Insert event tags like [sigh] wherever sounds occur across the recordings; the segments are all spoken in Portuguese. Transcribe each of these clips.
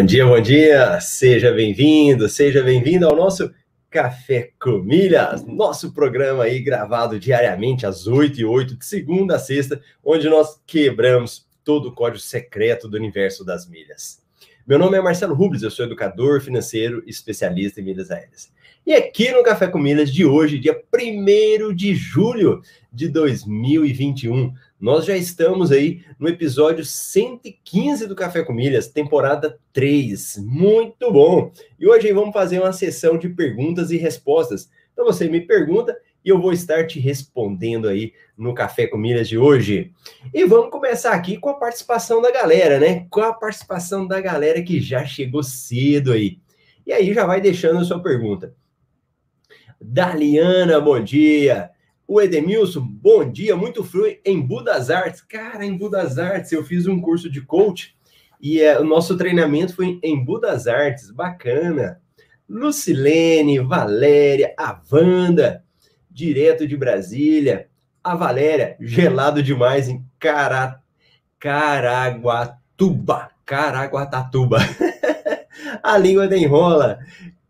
Bom dia, bom dia! Seja bem-vindo, seja bem-vindo ao nosso Café com Milhas, nosso programa aí gravado diariamente às 8 e 8, de segunda a sexta, onde nós quebramos todo o código secreto do universo das milhas. Meu nome é Marcelo Rubles, eu sou educador financeiro especialista em milhas aéreas. E aqui no Café com Milhas de hoje, dia 1 de julho de 2021, nós já estamos aí no episódio 115 do Café com Milhas, temporada 3. Muito bom! E hoje vamos fazer uma sessão de perguntas e respostas. Então você me pergunta e eu vou estar te respondendo aí no Café com Milhas de hoje. E vamos começar aqui com a participação da galera, né? Com a participação da galera que já chegou cedo aí. E aí já vai deixando a sua pergunta. Daliana, bom dia. O Edemilson, bom dia, muito frio em Budas Artes. Cara, em Budas Artes eu fiz um curso de coach e é, o nosso treinamento foi em Budas Artes, bacana. Lucilene, Valéria, a Wanda, direto de Brasília. A Valéria, gelado demais em Cara... Caraguatuba. Caraguatatuba. [laughs] a língua da enrola.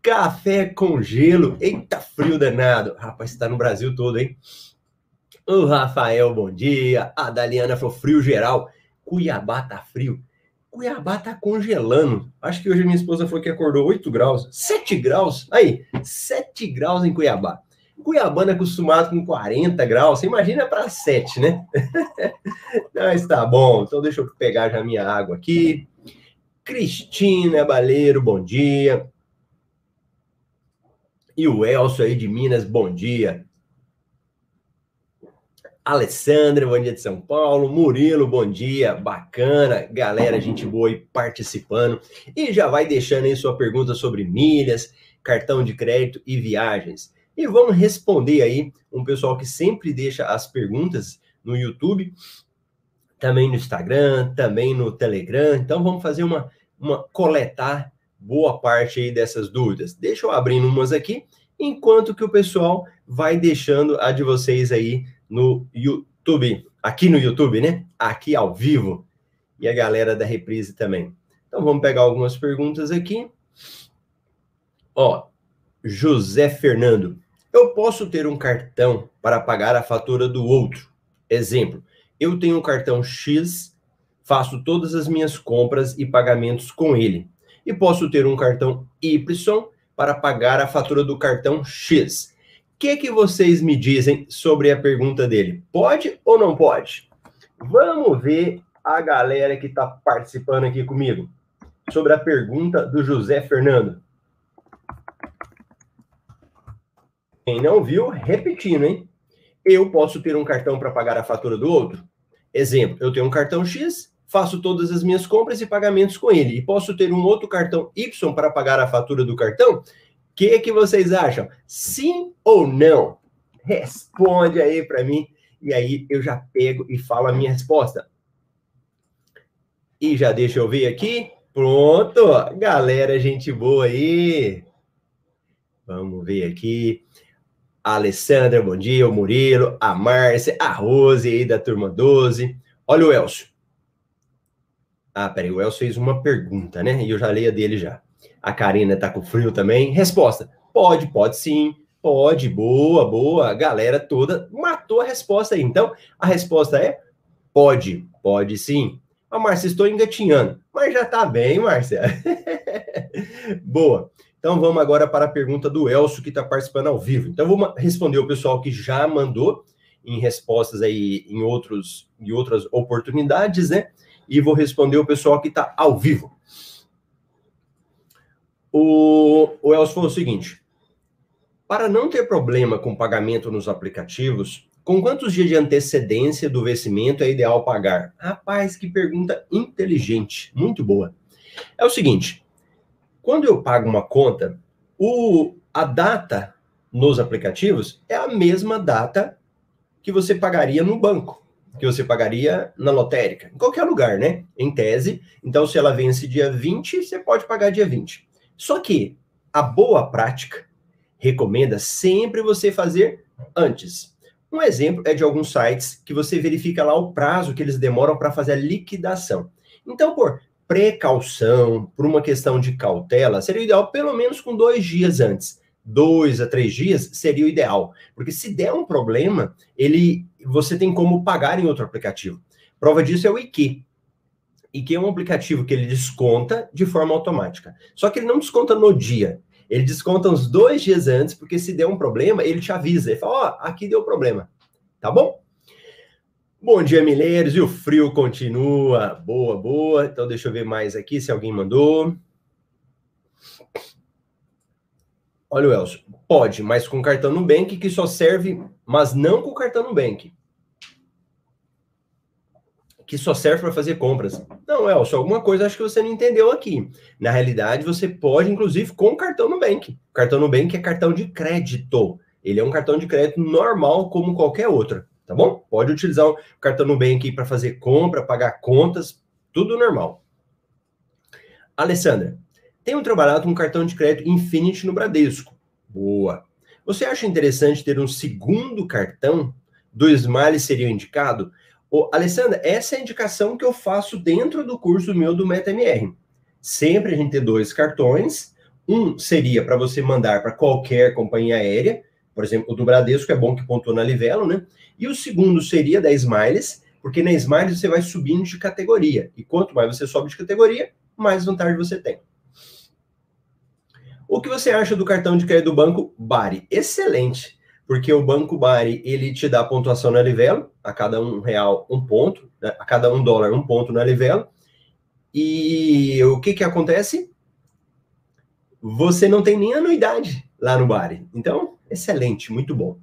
Café com gelo. Eita, frio danado. Rapaz, está no Brasil todo, hein? O Rafael, bom dia. A Daliana falou frio geral. Cuiabá tá frio. Cuiabá tá congelando. Acho que hoje minha esposa foi que acordou 8 graus. 7 graus? Aí, 7 graus em Cuiabá. Cuiabana acostumado com 40 graus. Você imagina para 7, né? [laughs] Mas tá bom. Então deixa eu pegar já minha água aqui. Cristina Baleiro, bom dia. E o Elcio aí de Minas, bom dia. Alessandra, bom dia de São Paulo. Murilo, bom dia. Bacana. Galera, gente boa aí participando. E já vai deixando aí sua pergunta sobre milhas, cartão de crédito e viagens. E vamos responder aí um pessoal que sempre deixa as perguntas no YouTube, também no Instagram, também no Telegram. Então vamos fazer uma, uma coletar boa parte aí dessas dúvidas. Deixa eu abrir umas aqui, enquanto que o pessoal vai deixando a de vocês aí no YouTube, aqui no YouTube, né? Aqui ao vivo. E a galera da reprise também. Então vamos pegar algumas perguntas aqui. Ó, José Fernando. Eu posso ter um cartão para pagar a fatura do outro. Exemplo, eu tenho um cartão X, faço todas as minhas compras e pagamentos com ele e posso ter um cartão Y para pagar a fatura do cartão X. O que, que vocês me dizem sobre a pergunta dele? Pode ou não pode? Vamos ver a galera que está participando aqui comigo sobre a pergunta do José Fernando. Quem não viu, repetindo, hein? Eu posso ter um cartão para pagar a fatura do outro? Exemplo, eu tenho um cartão X, faço todas as minhas compras e pagamentos com ele. E posso ter um outro cartão Y para pagar a fatura do cartão? O que, que vocês acham? Sim ou não? Responde aí para mim. E aí eu já pego e falo a minha resposta. E já deixa eu ver aqui. Pronto, galera, gente boa aí. Vamos ver aqui. A Alessandra, bom dia. O Murilo, a Márcia, a Rose aí da turma 12. Olha o Elcio. Ah, peraí, o Elcio fez uma pergunta, né? E eu já leio a dele já. A Karina tá com frio também. Resposta: pode, pode sim. Pode, boa, boa. A galera toda matou a resposta aí. Então, a resposta é: pode, pode sim. A Márcia, estou engatinhando. Mas já tá bem, Márcia. [laughs] boa. Então, vamos agora para a pergunta do Elcio, que está participando ao vivo. Então, vou responder o pessoal que já mandou em respostas aí em, outros, em outras oportunidades, né? E vou responder o pessoal que está ao vivo. O, o Elcio falou o seguinte: para não ter problema com pagamento nos aplicativos, com quantos dias de antecedência do vencimento é ideal pagar? Rapaz, que pergunta inteligente, muito boa. É o seguinte: quando eu pago uma conta, o, a data nos aplicativos é a mesma data que você pagaria no banco que você pagaria na lotérica, em qualquer lugar, né? Em tese. Então, se ela vence dia 20, você pode pagar dia 20. Só que a boa prática recomenda sempre você fazer antes. Um exemplo é de alguns sites que você verifica lá o prazo que eles demoram para fazer a liquidação. Então, por precaução, por uma questão de cautela, seria ideal pelo menos com dois dias antes. Dois a três dias seria o ideal. Porque se der um problema, ele você tem como pagar em outro aplicativo. Prova disso é o IQ. IQ é um aplicativo que ele desconta de forma automática. Só que ele não desconta no dia. Ele desconta uns dois dias antes, porque se der um problema, ele te avisa. Ele fala, ó, oh, aqui deu problema. Tá bom? Bom dia, Mineiros. E o frio continua. Boa, boa. Então, deixa eu ver mais aqui se alguém mandou. Olha o Elcio. Pode, mas com cartão Nubank que só serve, mas não com cartão Nubank. Que só serve para fazer compras. Não, Elcio, alguma coisa acho que você não entendeu aqui. Na realidade, você pode, inclusive, com cartão Nubank. O cartão Nubank é cartão de crédito. Ele é um cartão de crédito normal, como qualquer outro tá bom? Pode utilizar o cartão Nubank para fazer compra, pagar contas, tudo normal. Alessandra, tenho trabalhado com cartão de crédito Infinity no Bradesco. Boa. Você acha interessante ter um segundo cartão? Do Smile seria indicado? Ô, Alessandra, essa é a indicação que eu faço dentro do curso meu do MetaMR. Sempre a gente ter dois cartões. Um seria para você mandar para qualquer companhia aérea, por exemplo, o do Bradesco é bom que pontua na Livelo, né? E o segundo seria da Smiles, porque na Smiles você vai subindo de categoria. E quanto mais você sobe de categoria, mais vantagem você tem. O que você acha do cartão de crédito do banco Bari? Excelente, porque o banco Bari ele te dá pontuação na Livelo, a cada um real um ponto, né? a cada um dólar um ponto na Livelo. E o que que acontece? Você não tem nem anuidade lá no Bari. Então, excelente, muito bom.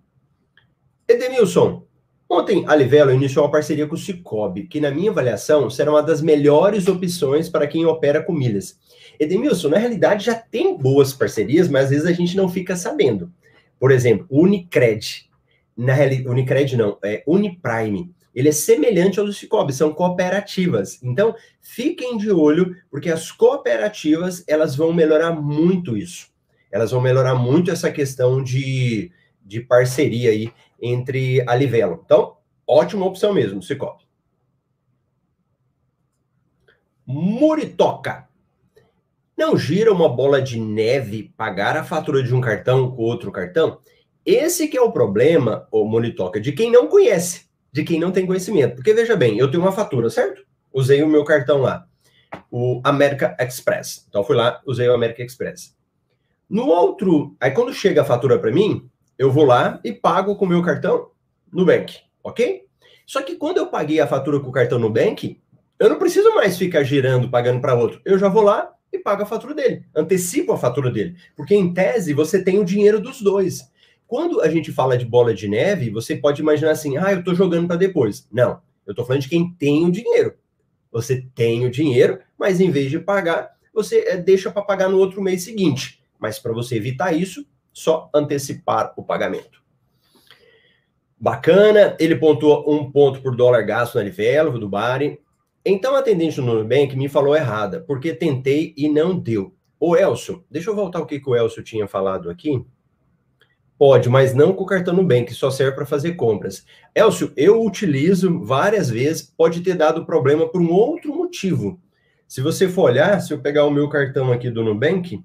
Edemilson, Ontem, a Livelo iniciou uma parceria com o Cicobi, que, na minha avaliação, será uma das melhores opções para quem opera com milhas. Edemilson, na realidade, já tem boas parcerias, mas às vezes a gente não fica sabendo. Por exemplo, Unicred. Na realidade, Unicred não, é Uniprime. Ele é semelhante ao do Cicobi, são cooperativas. Então, fiquem de olho, porque as cooperativas, elas vão melhorar muito isso. Elas vão melhorar muito essa questão de, de parceria aí entre a Livelo. Então, ótima opção mesmo, Cicobi. Muritoca. Não gira uma bola de neve pagar a fatura de um cartão com outro cartão? Esse que é o problema, o Muritoca, de quem não conhece, de quem não tem conhecimento. Porque veja bem, eu tenho uma fatura, certo? Usei o meu cartão lá, o America Express. Então fui lá, usei o America Express. No outro, aí quando chega a fatura para mim, eu vou lá e pago com o meu cartão Nubank, ok? Só que quando eu paguei a fatura com o cartão Nubank, eu não preciso mais ficar girando, pagando para outro. Eu já vou lá e pago a fatura dele, antecipo a fatura dele. Porque em tese você tem o dinheiro dos dois. Quando a gente fala de bola de neve, você pode imaginar assim: ah, eu estou jogando para depois. Não, eu estou falando de quem tem o dinheiro. Você tem o dinheiro, mas em vez de pagar, você eh, deixa para pagar no outro mês seguinte. Mas para você evitar isso, só antecipar o pagamento. Bacana, ele pontuou um ponto por dólar gasto na Livelo, do Bari. Então a atendente do Nubank me falou errada, porque tentei e não deu. Ô Elcio, deixa eu voltar o que, que o Elcio tinha falado aqui. Pode, mas não com o cartão Nubank, só serve para fazer compras. Elcio, eu utilizo várias vezes, pode ter dado problema por um outro motivo. Se você for olhar, se eu pegar o meu cartão aqui do Nubank,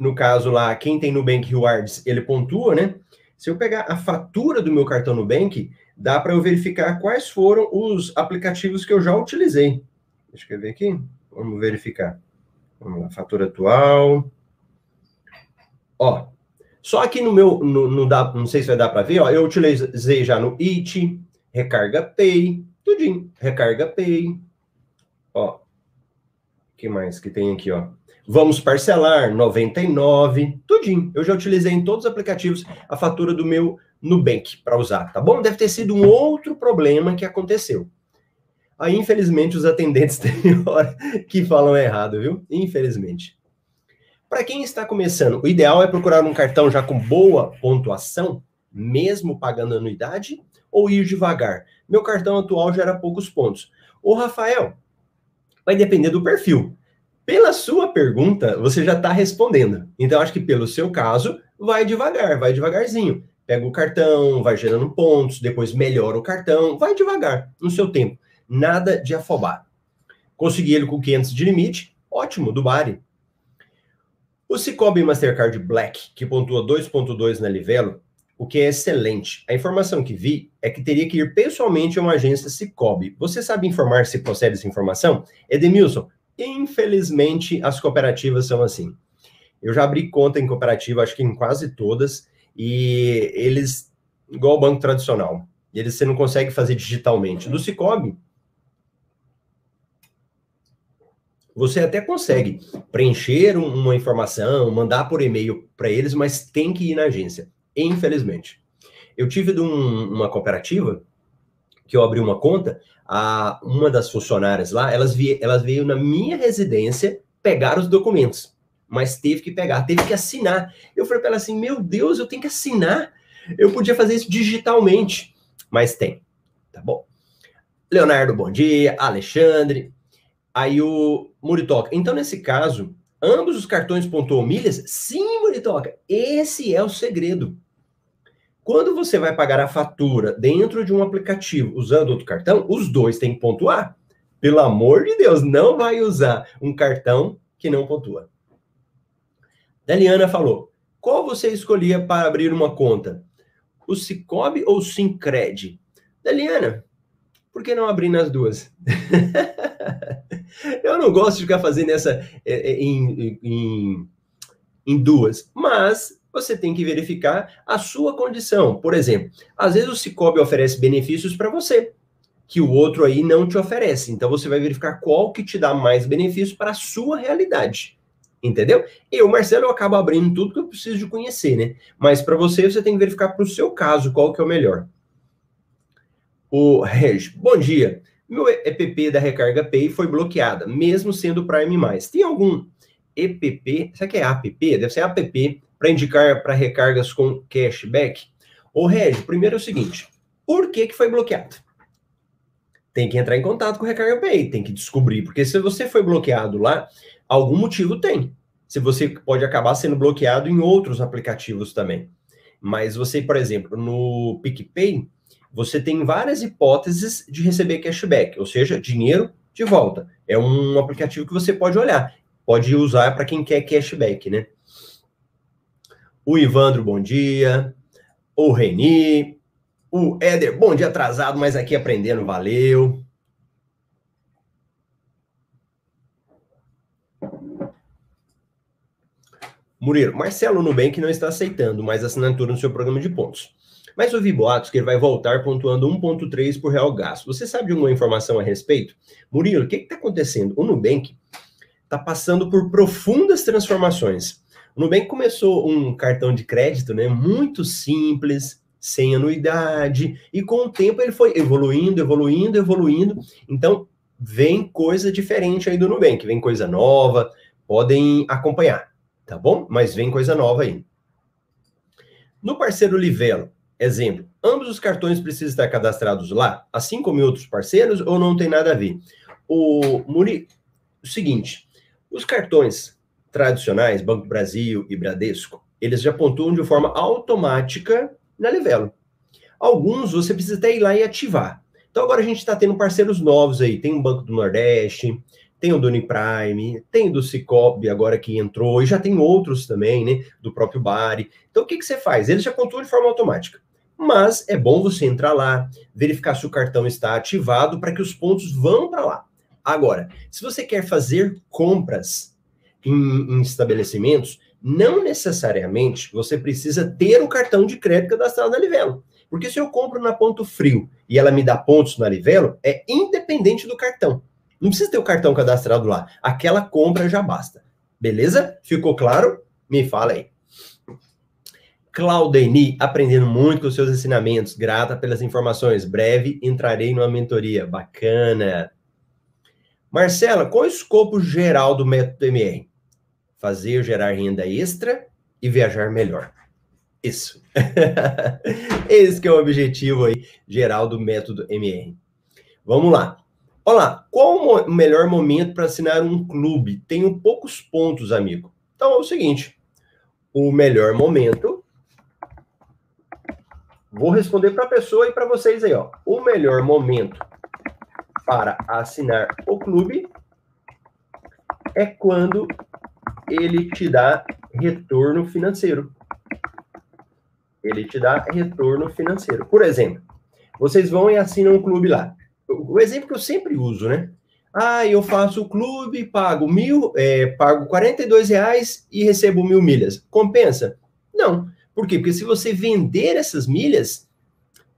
no caso lá, quem tem Nubank Rewards, ele pontua, né? Se eu pegar a fatura do meu cartão Nubank, dá para eu verificar quais foram os aplicativos que eu já utilizei. Deixa eu ver aqui. Vamos verificar. Vamos lá, fatura atual. Ó, só aqui no meu, no, no dá, não sei se vai dar para ver, ó, eu utilizei já no It, Recarga Pay, tudinho, Recarga Pay. Ó, que mais que tem aqui, ó? Vamos parcelar, 99, tudinho. Eu já utilizei em todos os aplicativos a fatura do meu Nubank para usar, tá bom? Deve ter sido um outro problema que aconteceu. Aí, infelizmente, os atendentes [laughs] têm hora que falam errado, viu? Infelizmente. Para quem está começando, o ideal é procurar um cartão já com boa pontuação, mesmo pagando anuidade, ou ir devagar. Meu cartão atual gera poucos pontos. Ô, Rafael, vai depender do perfil. Pela sua pergunta, você já está respondendo. Então, acho que pelo seu caso, vai devagar, vai devagarzinho. Pega o cartão, vai gerando pontos, depois melhora o cartão, vai devagar, no seu tempo. Nada de afobar. Consegui ele com 500 de limite, ótimo, do Bari. O Cicobi Mastercard Black, que pontua 2.2 na Livelo, o que é excelente. A informação que vi é que teria que ir pessoalmente a uma agência Cicobi. Você sabe informar se procede essa informação? Edemilson, infelizmente as cooperativas são assim. Eu já abri conta em cooperativa, acho que em quase todas, e eles, igual o banco tradicional, eles você não consegue fazer digitalmente. Do Cicobi, você até consegue preencher uma informação, mandar por e-mail para eles, mas tem que ir na agência, infelizmente. Eu tive de um, uma cooperativa que eu abri uma conta, a, uma das funcionárias lá, elas, vie, elas veio na minha residência pegar os documentos, mas teve que pegar, teve que assinar. Eu falei para ela assim: meu Deus, eu tenho que assinar. Eu podia fazer isso digitalmente, mas tem, tá bom? Leonardo, bom dia. Alexandre, Aí o Muritoca. Então, nesse caso, ambos os cartões pontuam milhas? Sim, Muritoca. Esse é o segredo. Quando você vai pagar a fatura dentro de um aplicativo usando outro cartão, os dois têm que pontuar. Pelo amor de Deus, não vai usar um cartão que não pontua. Daliana falou: qual você escolhia para abrir uma conta? O Cicobi ou o Sincred? Daliana, por que não abrir nas duas? [laughs] [laughs] Eu não gosto de ficar fazendo essa é, é, em, em, em duas, mas você tem que verificar a sua condição. Por exemplo, às vezes o Cicobi oferece benefícios para você que o outro aí não te oferece. Então você vai verificar qual que te dá mais benefício para a sua realidade. Entendeu? Eu, Marcelo, eu acabo abrindo tudo que eu preciso de conhecer, né? Mas para você, você tem que verificar para o seu caso qual que é o melhor. O Reg, bom dia. Meu EPP da Recarga Pay foi bloqueada, mesmo sendo Prime+. Tem algum EPP, será que é APP? Deve ser APP, para indicar para recargas com cashback? Ô, Regi, primeiro é o seguinte, por que, que foi bloqueado? Tem que entrar em contato com o Recarga Pay, tem que descobrir, porque se você foi bloqueado lá, algum motivo tem. Se você pode acabar sendo bloqueado em outros aplicativos também. Mas você, por exemplo, no PicPay, você tem várias hipóteses de receber cashback, ou seja, dinheiro de volta. É um aplicativo que você pode olhar, pode usar para quem quer cashback, né? O Ivandro, bom dia. O Reni. O Éder, bom dia atrasado, mas aqui aprendendo, valeu. Murilo, Marcelo Nubank não está aceitando mais assinatura no seu programa de pontos. Mas ouvi boatos que ele vai voltar pontuando 1,3 por real gasto. Você sabe de alguma informação a respeito? Murilo, o que está acontecendo? O Nubank está passando por profundas transformações. O Nubank começou um cartão de crédito né, muito simples, sem anuidade, e com o tempo ele foi evoluindo, evoluindo, evoluindo. Então, vem coisa diferente aí do Nubank, vem coisa nova, podem acompanhar, tá bom? Mas vem coisa nova aí. No parceiro Livelo, Exemplo, ambos os cartões precisam estar cadastrados lá, assim como outros parceiros, ou não tem nada a ver? O Muri, o seguinte, os cartões tradicionais, Banco Brasil e Bradesco, eles já pontuam de forma automática na Livelo. Alguns você precisa até ir lá e ativar. Então agora a gente está tendo parceiros novos aí, tem o Banco do Nordeste, tem o do Uniprime, tem o do Cicobi agora que entrou, e já tem outros também, né, do próprio Bari. Então o que, que você faz? Eles já pontuam de forma automática mas é bom você entrar lá, verificar se o cartão está ativado para que os pontos vão para lá. Agora, se você quer fazer compras em, em, estabelecimentos, não necessariamente você precisa ter o cartão de crédito cadastrado na Livelo. Porque se eu compro na Ponto Frio e ela me dá pontos na Livelo, é independente do cartão. Não precisa ter o cartão cadastrado lá. Aquela compra já basta. Beleza? Ficou claro? Me fala aí. Claudeni, aprendendo muito com seus ensinamentos. Grata pelas informações. Breve entrarei numa mentoria. Bacana. Marcela, qual é o escopo geral do método MR? Fazer gerar renda extra e viajar melhor. Isso. [laughs] Esse é o objetivo aí geral do método MR. Vamos lá. Olá, qual o melhor momento para assinar um clube? Tenho poucos pontos, amigo. Então é o seguinte: o melhor momento Vou responder para a pessoa e para vocês aí, ó. O melhor momento para assinar o clube é quando ele te dá retorno financeiro. Ele te dá retorno financeiro. Por exemplo, vocês vão e assinam um clube lá. O exemplo que eu sempre uso, né? Ah, eu faço o clube, pago mil, é, pago 42 reais e recebo mil milhas. Compensa? Não. Por quê? Porque se você vender essas milhas,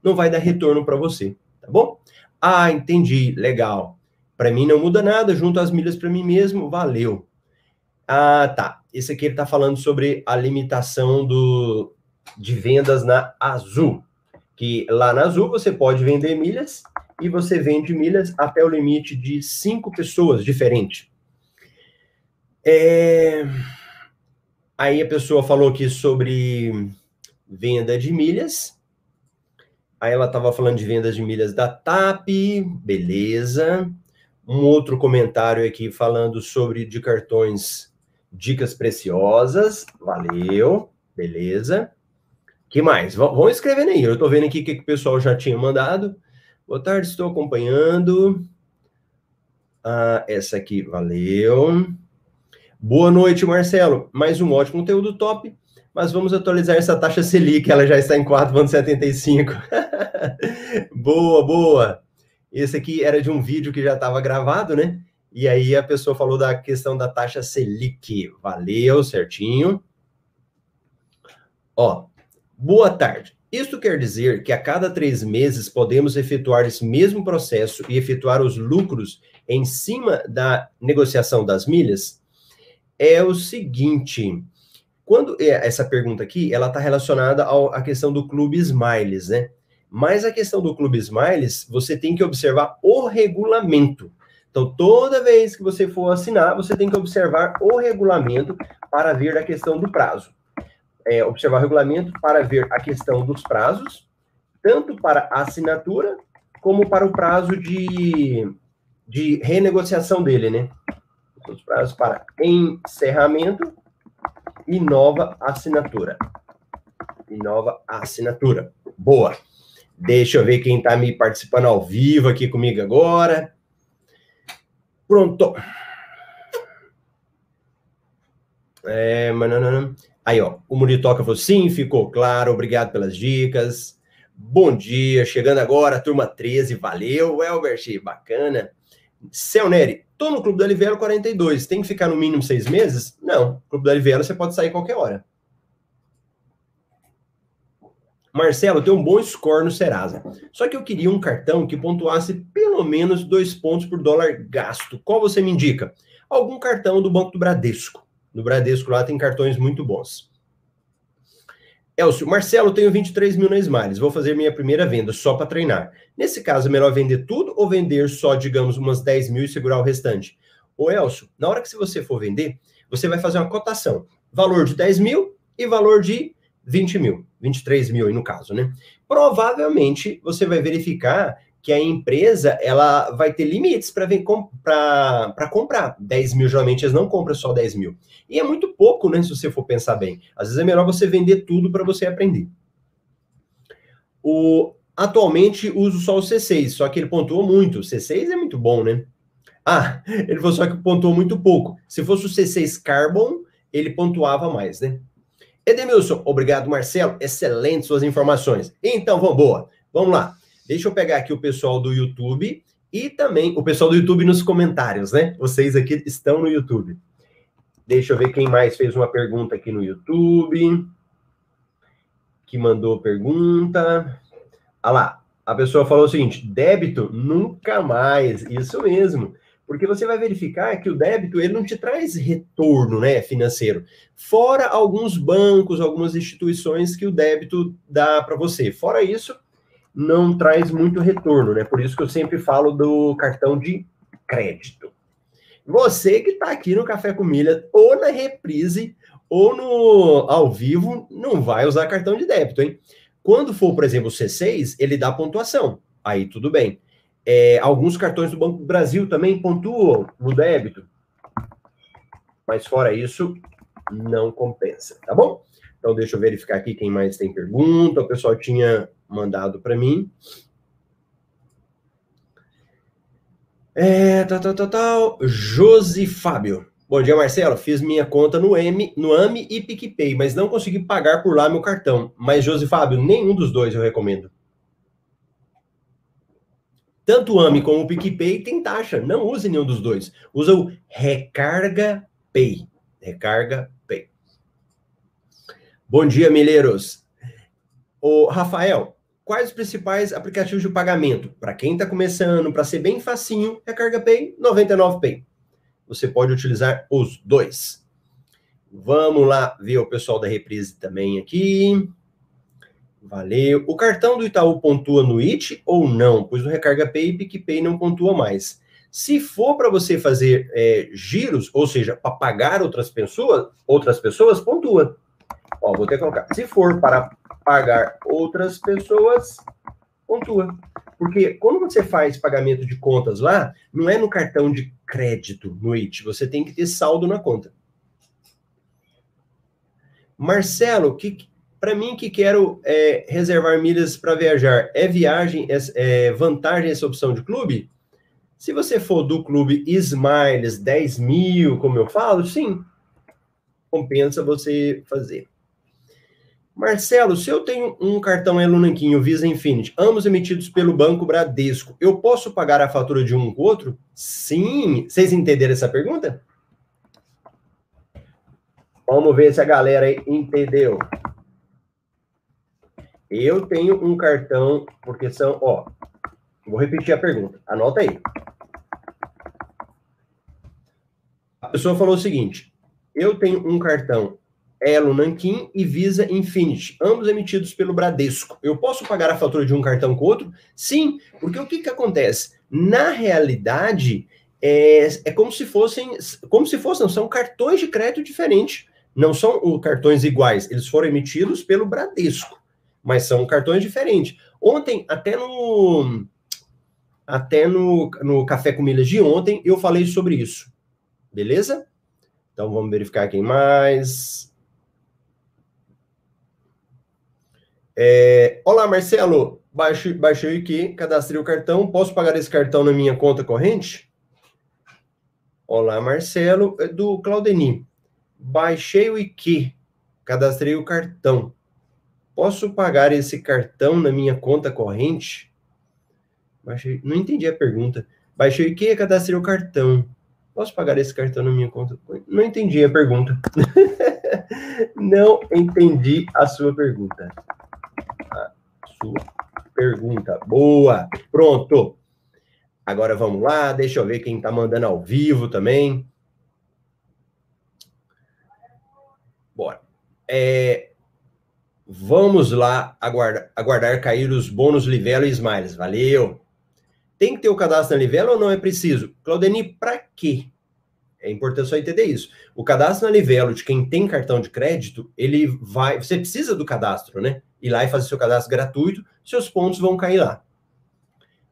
não vai dar retorno para você, tá bom? Ah, entendi, legal. Para mim não muda nada, junto as milhas para mim mesmo, valeu. Ah, tá. Esse aqui ele está falando sobre a limitação do, de vendas na Azul. Que lá na Azul você pode vender milhas e você vende milhas até o limite de cinco pessoas diferentes. É... Aí a pessoa falou aqui sobre venda de milhas. Aí ela estava falando de vendas de milhas da TAP, beleza. Um outro comentário aqui falando sobre de cartões dicas preciosas, valeu, beleza. que mais? Vão escrevendo aí, eu estou vendo aqui o que, que o pessoal já tinha mandado. Boa tarde, estou acompanhando. Ah, essa aqui, valeu. Boa noite, Marcelo. Mais um ótimo conteúdo top, mas vamos atualizar essa taxa Selic, ela já está em 4,75. [laughs] boa, boa. Esse aqui era de um vídeo que já estava gravado, né? E aí a pessoa falou da questão da taxa Selic. Valeu, certinho. Ó, boa tarde. Isto quer dizer que a cada três meses podemos efetuar esse mesmo processo e efetuar os lucros em cima da negociação das milhas? É o seguinte, quando é, essa pergunta aqui, ela está relacionada à questão do Clube Smiles, né? Mas a questão do Clube Smiles, você tem que observar o regulamento. Então, toda vez que você for assinar, você tem que observar o regulamento para ver a questão do prazo é, observar o regulamento para ver a questão dos prazos, tanto para assinatura como para o prazo de, de renegociação dele, né? Os prazos para encerramento e nova assinatura. E nova assinatura. Boa. Deixa eu ver quem está me participando ao vivo aqui comigo agora. Pronto. É, mananana. Aí, ó, o Muritoca falou, sim, ficou claro, obrigado pelas dicas. Bom dia, chegando agora, turma 13, valeu, Elbert, bacana. Céu Neri, tô no Clube da Livelo 42, tem que ficar no mínimo seis meses? Não, Clube da Livelo você pode sair qualquer hora. Marcelo, tem um bom score no Serasa. Só que eu queria um cartão que pontuasse pelo menos dois pontos por dólar gasto. Qual você me indica? Algum cartão do Banco do Bradesco. No Bradesco lá tem cartões muito bons. Elcio, Marcelo, tenho 23 mil na Smiles, vou fazer minha primeira venda só para treinar. Nesse caso, é melhor vender tudo ou vender só, digamos, umas 10 mil e segurar o restante? Ô, Elcio, na hora que você for vender, você vai fazer uma cotação. Valor de 10 mil e valor de 20 mil, 23 mil aí no caso, né? Provavelmente você vai verificar que a empresa ela vai ter limites para comprar. 10 mil, geralmente, eles não compram só 10 mil. E é muito pouco, né? Se você for pensar bem. Às vezes é melhor você vender tudo para você aprender. O, atualmente uso só o C6, só que ele pontuou muito. O C6 é muito bom, né? Ah, [laughs] ele falou só que pontuou muito pouco. Se fosse o C6 Carbon, ele pontuava mais, né? Edemilson, obrigado, Marcelo. Excelente suas informações. Então, vamos boa. Vamos lá. Deixa eu pegar aqui o pessoal do YouTube e também o pessoal do YouTube nos comentários, né? Vocês aqui estão no YouTube. Deixa eu ver quem mais fez uma pergunta aqui no YouTube. Que mandou pergunta. Ah lá, a pessoa falou o seguinte: débito nunca mais. Isso mesmo. Porque você vai verificar que o débito ele não te traz retorno né, financeiro. Fora alguns bancos, algumas instituições que o débito dá para você. Fora isso, não traz muito retorno, né? Por isso que eu sempre falo do cartão de crédito. Você que está aqui no Café com Milha, ou na reprise, ou no ao vivo, não vai usar cartão de débito, hein? Quando for, por exemplo, o C6, ele dá pontuação. Aí tudo bem. É, alguns cartões do Banco do Brasil também pontuam no débito. Mas fora isso, não compensa, tá bom? Então deixa eu verificar aqui quem mais tem pergunta. O pessoal tinha mandado para mim. É, tal, tal, tal, tal. Josi Fábio. Bom dia, Marcelo. Fiz minha conta no M, no AMI e PicPay, mas não consegui pagar por lá meu cartão. Mas, Josi Fábio, nenhum dos dois eu recomendo. Tanto o AMI como o PicPay tem taxa. Não use nenhum dos dois. Usa o Recarga Pay. Recarga Pay. Bom dia, milheiros. O Rafael, quais os principais aplicativos de pagamento? Para quem está começando, para ser bem facinho, Recarga Pay, 99 Pay você pode utilizar os dois. Vamos lá ver o pessoal da reprise também aqui. Valeu. O cartão do Itaú pontua no IT ou não? Pois o Recarga Pay e PicPay não pontua mais. Se for para você fazer é, giros, ou seja, para pagar outras pessoas, outras pessoas, pontua. Ó, vou até colocar. Se for para pagar outras pessoas, pontua. Porque quando você faz pagamento de contas lá, não é no cartão de crédito, no IT, você tem que ter saldo na conta. Marcelo, que para mim que quero é, reservar milhas para viajar, é viagem, é, é, vantagem essa opção de clube? Se você for do clube Smiles 10 mil, como eu falo, sim, compensa você fazer. Marcelo, se eu tenho um cartão Elunanquinho Visa Infinity, ambos emitidos pelo Banco Bradesco, eu posso pagar a fatura de um com o outro? Sim. Vocês entenderam essa pergunta? Vamos ver se a galera aí entendeu. Eu tenho um cartão, porque são, ó, vou repetir a pergunta, anota aí. A pessoa falou o seguinte: eu tenho um cartão Elo Nankin e Visa Infinity, ambos emitidos pelo Bradesco. Eu posso pagar a fatura de um cartão com outro? Sim, porque o que, que acontece? Na realidade, é, é como se fossem, como se fossem, são cartões de crédito diferentes. Não são cartões iguais, eles foram emitidos pelo Bradesco, mas são cartões diferentes. Ontem, até no até no, no Café com Milhas de ontem, eu falei sobre isso. Beleza? Então vamos verificar quem mais. É, Olá, Marcelo. Baixei, baixei aqui, cadastrei o cartão. Posso pagar esse cartão na minha conta corrente? Olá, Marcelo. É do Claudeni. Baixei o IQ, cadastrei o cartão. Posso pagar esse cartão na minha conta corrente? Baixei, não entendi a pergunta. Baixei o IQ, cadastrei o cartão. Posso pagar esse cartão na minha conta? Não entendi a pergunta. [laughs] não entendi a sua pergunta sua pergunta. Boa! Pronto! Agora vamos lá, deixa eu ver quem está mandando ao vivo também. Bora. É, vamos lá aguardar, aguardar cair os bônus Livelo e Smiles. Valeu! Tem que ter o cadastro na Livelo ou não é preciso? Claudeni, para quê? É importante só entender isso. O cadastro na Livelo de quem tem cartão de crédito, ele vai. Você precisa do cadastro, né? Ir lá e fazer seu cadastro gratuito, seus pontos vão cair lá.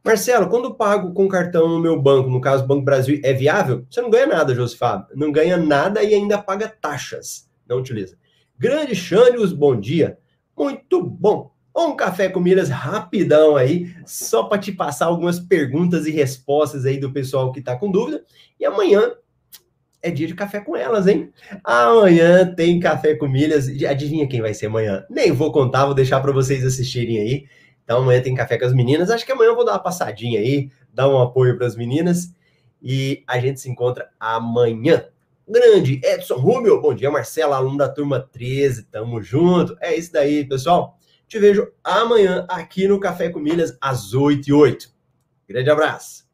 Marcelo, quando pago com cartão no meu banco, no caso Banco Brasil, é viável? Você não ganha nada, Josifá. Não ganha nada e ainda paga taxas. Não utiliza. Grande Xânios, bom dia. Muito bom. Um café com milhas rapidão aí, só para te passar algumas perguntas e respostas aí do pessoal que está com dúvida. E amanhã é dia de café com elas, hein? Amanhã tem café com milhas. Adivinha quem vai ser amanhã? Nem vou contar, vou deixar para vocês assistirem aí. Então amanhã tem café com as meninas. Acho que amanhã eu vou dar uma passadinha aí, dar um apoio para as meninas e a gente se encontra amanhã. Grande Edson Rubio, bom dia, Marcela, aluno da turma 13, tamo junto. É isso daí, pessoal. Te vejo amanhã aqui no Café com Milhas às 8 e 8. Grande abraço.